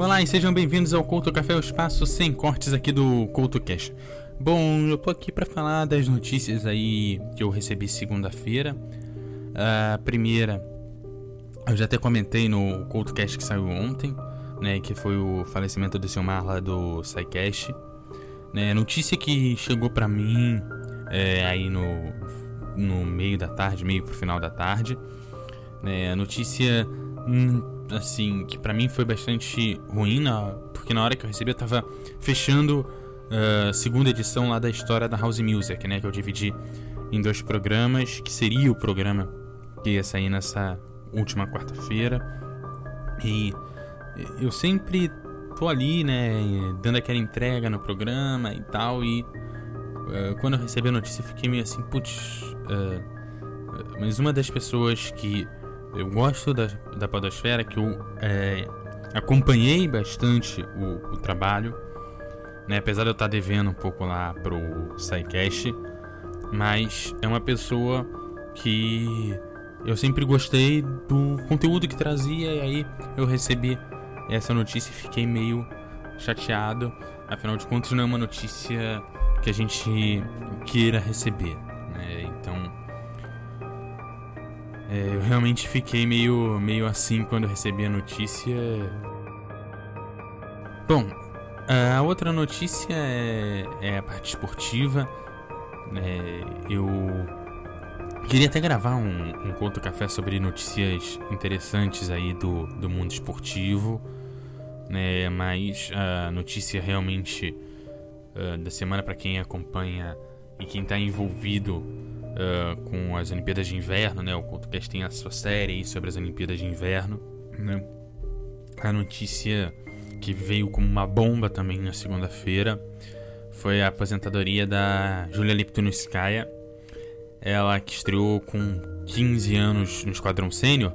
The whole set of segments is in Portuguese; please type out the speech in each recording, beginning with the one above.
Olá e sejam bem-vindos ao Couto Café, o espaço sem cortes aqui do Couto Cash. Bom, eu tô aqui para falar das notícias aí que eu recebi segunda-feira. A primeira, eu já até comentei no Couto Cash que saiu ontem, né, que foi o falecimento do seu Marla do SciCash. Né, notícia que chegou para mim é, aí no, no meio da tarde, meio pro final da tarde. Né, a notícia hum, assim, que para mim foi bastante ruim, na, porque na hora que eu recebi eu tava fechando a uh, segunda edição lá da história da House Music, né, que eu dividi em dois programas, que seria o programa que ia sair nessa última quarta-feira. E eu sempre tô ali, né, dando aquela entrega no programa e tal, e uh, quando eu recebi a notícia eu fiquei meio assim, putz, uh, mas uma das pessoas que eu gosto da, da Podosfera, que eu é, acompanhei bastante o, o, trabalho, né? apesar de eu estar devendo um pouco lá pro SciCast, mas é uma pessoa que eu sempre gostei do conteúdo que trazia, e aí eu recebi essa notícia e fiquei meio chateado, afinal de contas não é uma notícia que a gente queira receber. Né? Então é, eu realmente fiquei meio, meio assim quando recebi a notícia. Bom, a outra notícia é, é a parte esportiva. É, eu queria até gravar um, um conto café sobre notícias interessantes aí do, do mundo esportivo, né? Mas a notícia realmente uh, da semana para quem acompanha e quem está envolvido uh, com as Olimpíadas de Inverno, né? O CultoCast tem a sua série sobre as Olimpíadas de Inverno, né? A notícia que veio como uma bomba também na segunda-feira foi a aposentadoria da Julia Liptonskaya, ela que estreou com 15 anos no Esquadrão Sênior,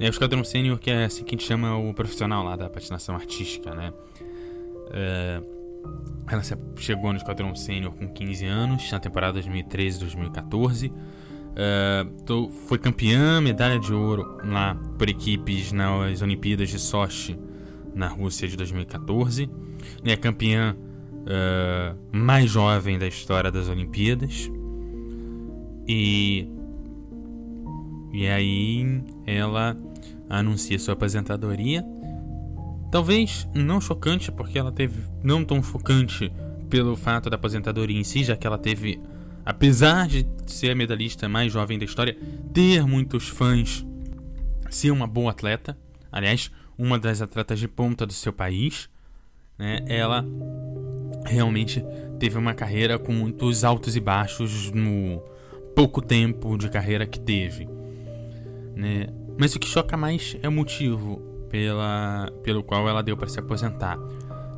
é o Esquadrão Sênior que é assim que a gente chama o profissional lá da patinação artística, né? Uh, ela chegou no Esquadrão Sênior com 15 anos, na temporada 2013-2014. Uh, foi campeã, medalha de ouro lá por equipes nas Olimpíadas de Sochi na Rússia de 2014. É campeã uh, mais jovem da história das Olimpíadas. E, e aí ela anuncia sua aposentadoria Talvez não chocante, porque ela teve. Não tão chocante pelo fato da aposentadoria em si, já que ela teve, apesar de ser a medalhista mais jovem da história, ter muitos fãs, ser uma boa atleta. Aliás, uma das atletas de ponta do seu país. Né, ela realmente teve uma carreira com muitos altos e baixos no pouco tempo de carreira que teve. Né? Mas o que choca mais é o motivo pela, pelo qual ela deu para se aposentar.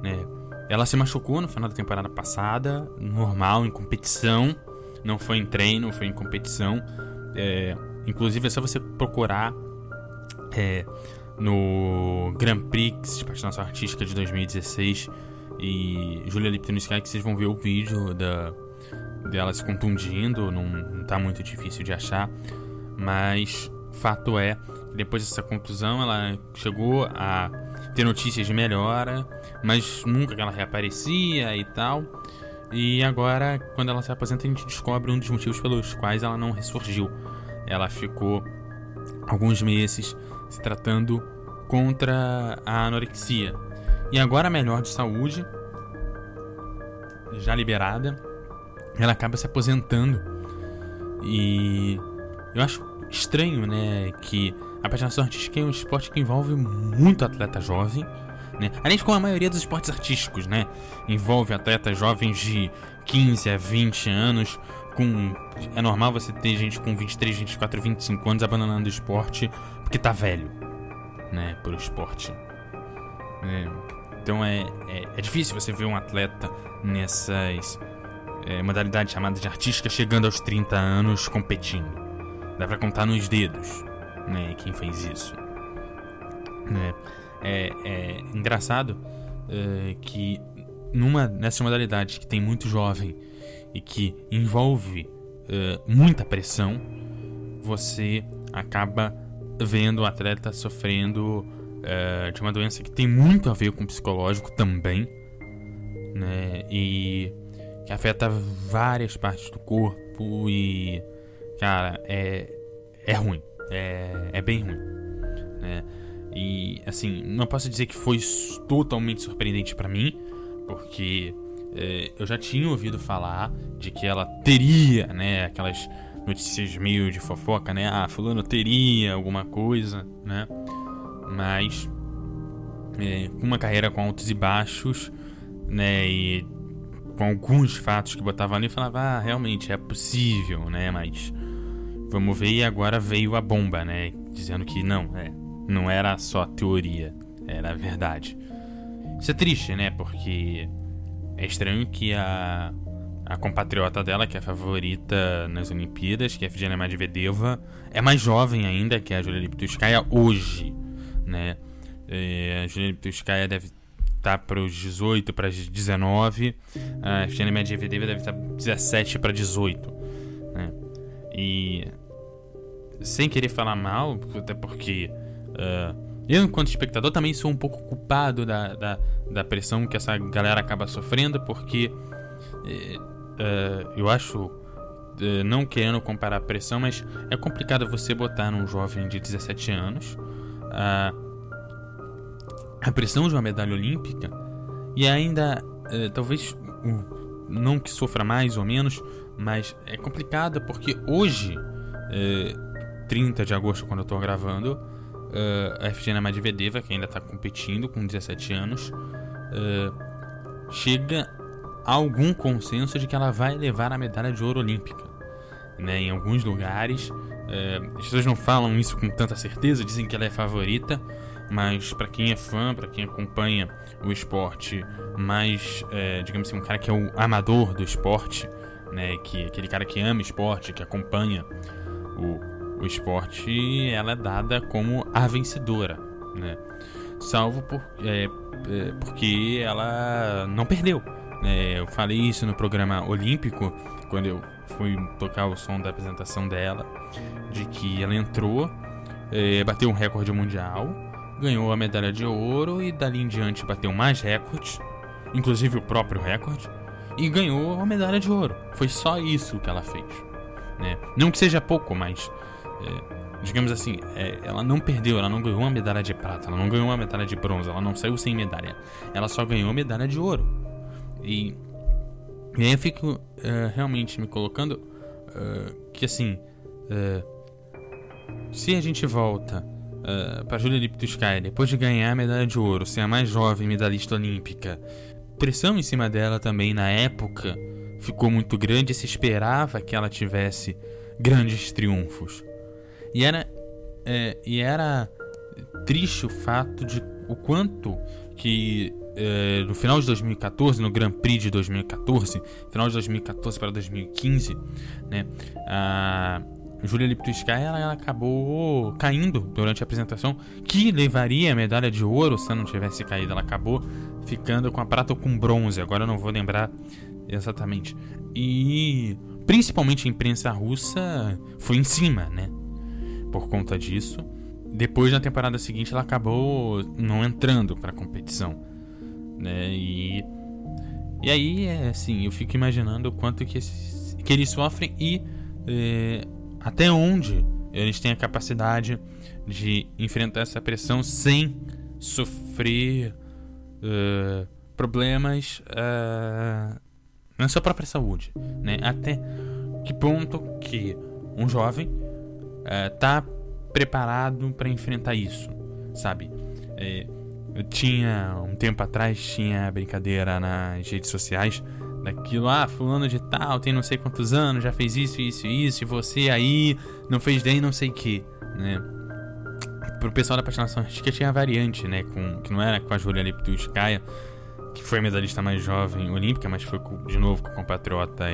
Né? Ela se machucou no final da temporada passada, normal, em competição. Não foi em treino, foi em competição. É, inclusive é só você procurar é, no Grand Prix de patinação artística de 2016 e Julia Liptonskaya que vocês vão ver o vídeo da, dela se contundindo. Não, não tá muito difícil de achar. Mas fato é depois dessa contusão, ela chegou a ter notícias de melhora, mas nunca ela reaparecia e tal. E agora, quando ela se aposenta, a gente descobre um dos motivos pelos quais ela não ressurgiu. Ela ficou alguns meses se tratando contra a anorexia. E agora, melhor de saúde, já liberada, ela acaba se aposentando. E eu acho estranho, né, que a patinação artística é um esporte que envolve muito atleta jovem, né? Além de como a maioria dos esportes artísticos, né? Envolve atletas jovens de 15 a 20 anos. Com... É normal você ter gente com 23, 24, 25 anos abandonando o esporte porque tá velho, né? Por esporte. É. Então é, é, é, difícil você ver um atleta nessas é, modalidades chamadas de artística chegando aos 30 anos competindo. Dá pra contar nos dedos né, quem fez isso. Né? É, é engraçado é, que numa nessa modalidade que tem muito jovem e que envolve é, muita pressão, você acaba vendo o atleta sofrendo é, de uma doença que tem muito a ver com o psicológico também, né? E que afeta várias partes do corpo e, cara, é, é ruim, é, é bem ruim, né? E, assim, não posso dizer que foi totalmente surpreendente para mim, porque é, eu já tinha ouvido falar de que ela teria, né, aquelas notícias meio de fofoca, né? Ah, fulano teria alguma coisa, né? Mas é, uma carreira com altos e baixos, né? E com alguns fatos que botavam ali, falava, ah, realmente é possível, né? Mas vamos ver e agora veio a bomba, né? Dizendo que não, é, não era só teoria, era verdade. Isso é triste, né? Porque é estranho que a a compatriota dela, que é a favorita nas Olimpíadas, que é a Evgenia Medvedeva, é mais jovem ainda que a Julia Liptuskaya hoje, né? É, a Julia Liptuskaya deve estar para os 18 para 19, a Evgenia Medvedeva deve estar 17 para 18, né? E sem querer falar mal, até porque uh, eu, enquanto espectador, também sou um pouco culpado da, da, da pressão que essa galera acaba sofrendo, porque eh, uh, eu acho, uh, não querendo comparar a pressão, mas é complicado você botar num jovem de 17 anos uh, a pressão de uma medalha olímpica e ainda, uh, talvez, não que sofra mais ou menos, mas é complicado porque hoje, 30 de agosto, quando eu estou gravando, a Evgenia Medvedeva, que ainda está competindo com 17 anos, chega algum consenso de que ela vai levar a medalha de ouro olímpica. Né? Em alguns lugares, é, as pessoas não falam isso com tanta certeza, dizem que ela é favorita, mas para quem é fã, para quem acompanha o esporte, mais, é, digamos assim, um cara que é o amador do esporte, né? que aquele cara que ama esporte, que acompanha o, o esporte, ela é dada como a vencedora, né? salvo por, é, é porque ela não perdeu. É, eu falei isso no programa Olímpico, quando eu fui tocar o som da apresentação dela, de que ela entrou, é, bateu um recorde mundial, ganhou a medalha de ouro e dali em diante bateu mais recordes, inclusive o próprio recorde, e ganhou a medalha de ouro. Foi só isso que ela fez. Né? Não que seja pouco, mas é, digamos assim, é, ela não perdeu, ela não ganhou uma medalha de prata, ela não ganhou uma medalha de bronze, ela não saiu sem medalha, ela só ganhou medalha de ouro. E, e aí eu fico uh, realmente me colocando uh, que assim, uh, se a gente volta uh, para Julia Liptuskaya depois de ganhar a medalha de ouro, ser a mais jovem medalhista olímpica, pressão em cima dela também na época ficou muito grande e se esperava que ela tivesse grandes triunfos. E era, e era triste o fato de o quanto que é, no final de 2014, no Grand Prix de 2014, final de 2014 para 2015, né, a Julia Liptuskaya ela, ela acabou caindo durante a apresentação, que levaria a medalha de ouro se ela não tivesse caído. Ela acabou ficando com a prata ou com bronze, agora eu não vou lembrar exatamente. E principalmente a imprensa russa foi em cima, né? Por conta disso. Depois, na temporada seguinte, ela acabou não entrando para a competição né? E e aí, é, assim, eu fico imaginando o quanto que, esses, que eles sofrem e é, até onde eles têm a capacidade de enfrentar essa pressão sem sofrer uh, problemas uh, na sua própria saúde, né? Até que ponto que um jovem está uh, preparado para enfrentar isso, sabe? Eu tinha, um tempo atrás, tinha brincadeira nas redes sociais daquilo, ah, fulano de tal, tem não sei quantos anos, já fez isso, isso, isso, e você aí não fez nem não sei o que, né? Pro pessoal da patinação artística tinha a variante, né, com, que não era com a Julia Liptuskaya, que foi medalhista mais jovem olímpica, mas foi de novo com a compatriota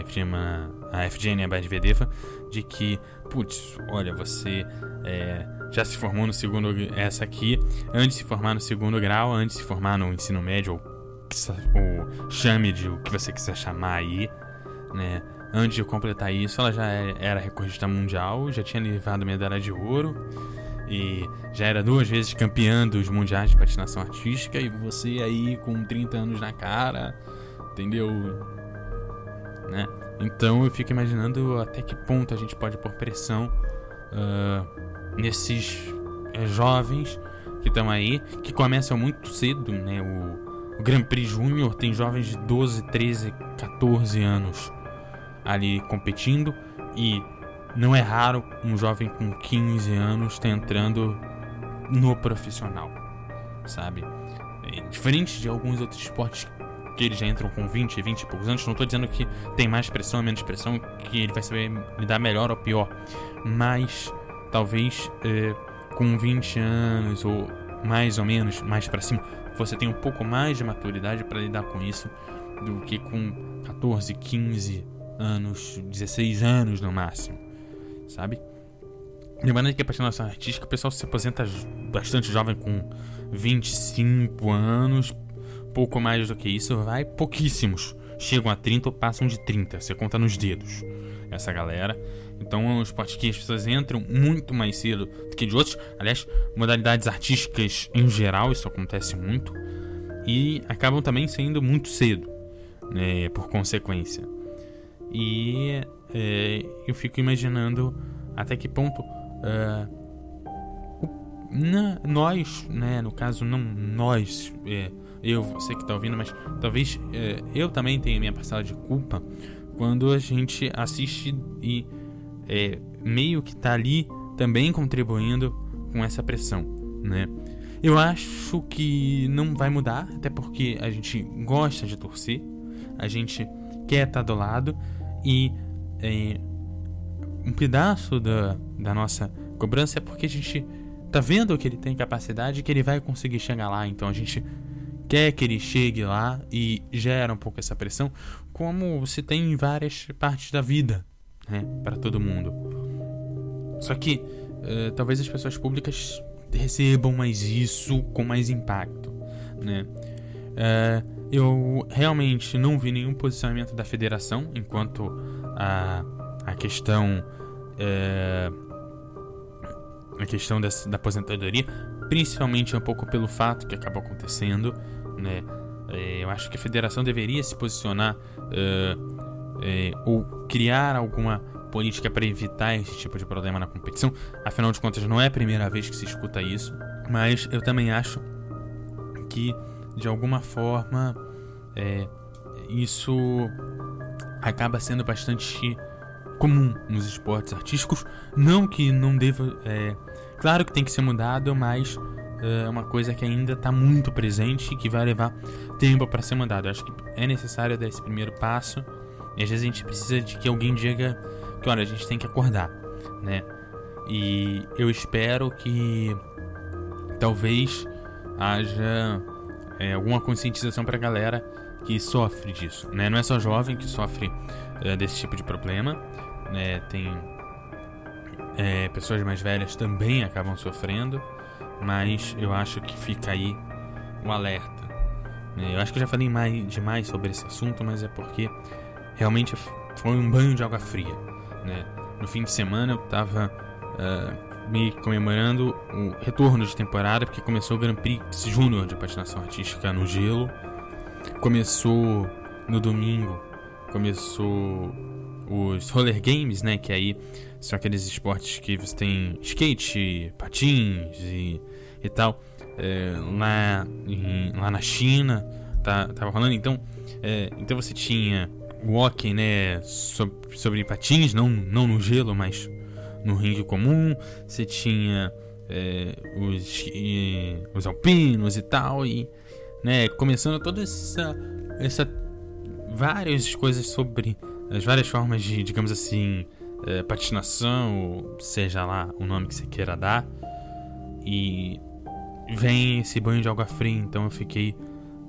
a Evgenia Badvedeva, de que, putz, olha, você é, já se formou no segundo, essa aqui, antes de se formar no segundo grau, antes de se formar no ensino médio, ou, ou chame de o que você quiser chamar aí, né? Antes de completar isso, ela já é, era recordista mundial, já tinha levado medalha de ouro e já era duas vezes campeã dos mundiais de patinação artística e você aí com 30 anos na cara, entendeu? Né? Então eu fico imaginando até que ponto a gente pode pôr pressão uh, nesses uh, jovens que estão aí, que começam muito cedo, né? O, o Grand Prix Júnior tem jovens de 12, 13, 14 anos ali competindo e não é raro um jovem com 15 anos estar entrando no profissional, sabe? É diferente de alguns outros esportes que eles já entram com 20, 20 e poucos anos. Não estou dizendo que tem mais pressão ou menos pressão, que ele vai saber lidar melhor ou pior, mas talvez é, com 20 anos ou mais ou menos mais para cima, você tem um pouco mais de maturidade para lidar com isso do que com 14, 15 anos, 16 anos no máximo, sabe? Lembrando que a patinação artística, o pessoal se aposenta bastante jovem com 25 anos, pouco mais do que isso, vai pouquíssimos. Chegam a 30 ou passam de 30, você conta nos dedos. Essa galera. Então um esporte que as pessoas entram muito mais cedo do que de outros. Aliás, modalidades artísticas em geral, isso acontece muito. E acabam também saindo muito cedo, né, por consequência. E é, eu fico imaginando até que ponto uh, na, nós, né, no caso não nós, é, eu, você que está ouvindo, mas talvez é, eu também tenha minha parcela de culpa quando a gente assiste e é, meio que está ali também contribuindo com essa pressão, né? Eu acho que não vai mudar, até porque a gente gosta de torcer, a gente quer estar tá do lado e é, um pedaço da, da nossa cobrança é porque a gente tá vendo que ele tem capacidade que ele vai conseguir chegar lá. Então a gente quer que ele chegue lá e gera um pouco essa pressão, como se tem em várias partes da vida, né, para todo mundo. Só que uh, talvez as pessoas públicas recebam mais isso com mais impacto, né? Uh, eu realmente não vi nenhum posicionamento da federação enquanto a, a questão é, a questão dessa, da aposentadoria, principalmente um pouco pelo fato que acabou acontecendo, né? É, eu acho que a federação deveria se posicionar é, ou criar alguma política para evitar esse tipo de problema na competição. Afinal de contas, não é a primeira vez que se escuta isso, mas eu também acho que de alguma forma, é, isso acaba sendo bastante comum nos esportes artísticos. Não que não deva. É, claro que tem que ser mudado, mas é uma coisa que ainda está muito presente e que vai levar tempo para ser mudado. Eu acho que é necessário dar esse primeiro passo. E às vezes a gente precisa de que alguém diga que, olha, a gente tem que acordar, né? E eu espero que talvez haja é, alguma conscientização para a galera que sofre disso, né? Não é só jovem que sofre é, desse tipo de problema, né? Tem é, pessoas mais velhas também acabam sofrendo, mas eu acho que fica aí o alerta. Né? Eu acho que eu já falei mais, demais sobre esse assunto, mas é porque realmente foi um banho de água fria, né? No fim de semana eu tava uh, me comemorando o retorno de temporada, porque começou o Grand Prix Júnior de patinação artística no gelo. Começou no domingo, começou os roller games, né, que aí são aqueles esportes que você tem skate, patins e, e tal. É, lá, em, lá na China tá, tava rolando, então, é, então você tinha walking, né, sobre, sobre patins, não, não no gelo, mas no ringue comum, você tinha é, os, e, os alpinos e tal, e né, começando toda essa, essa várias coisas sobre as várias formas de, digamos assim, é, patinação, seja lá o nome que você queira dar, e vem esse banho de água fria, então eu fiquei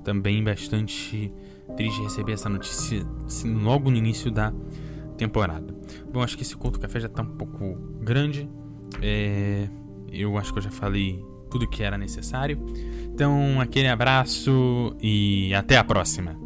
também bastante triste de receber essa notícia assim, logo no início da temporada. Bom, acho que esse culto café já tá um pouco grande. É, eu acho que eu já falei tudo que era necessário. Então, aquele abraço e até a próxima.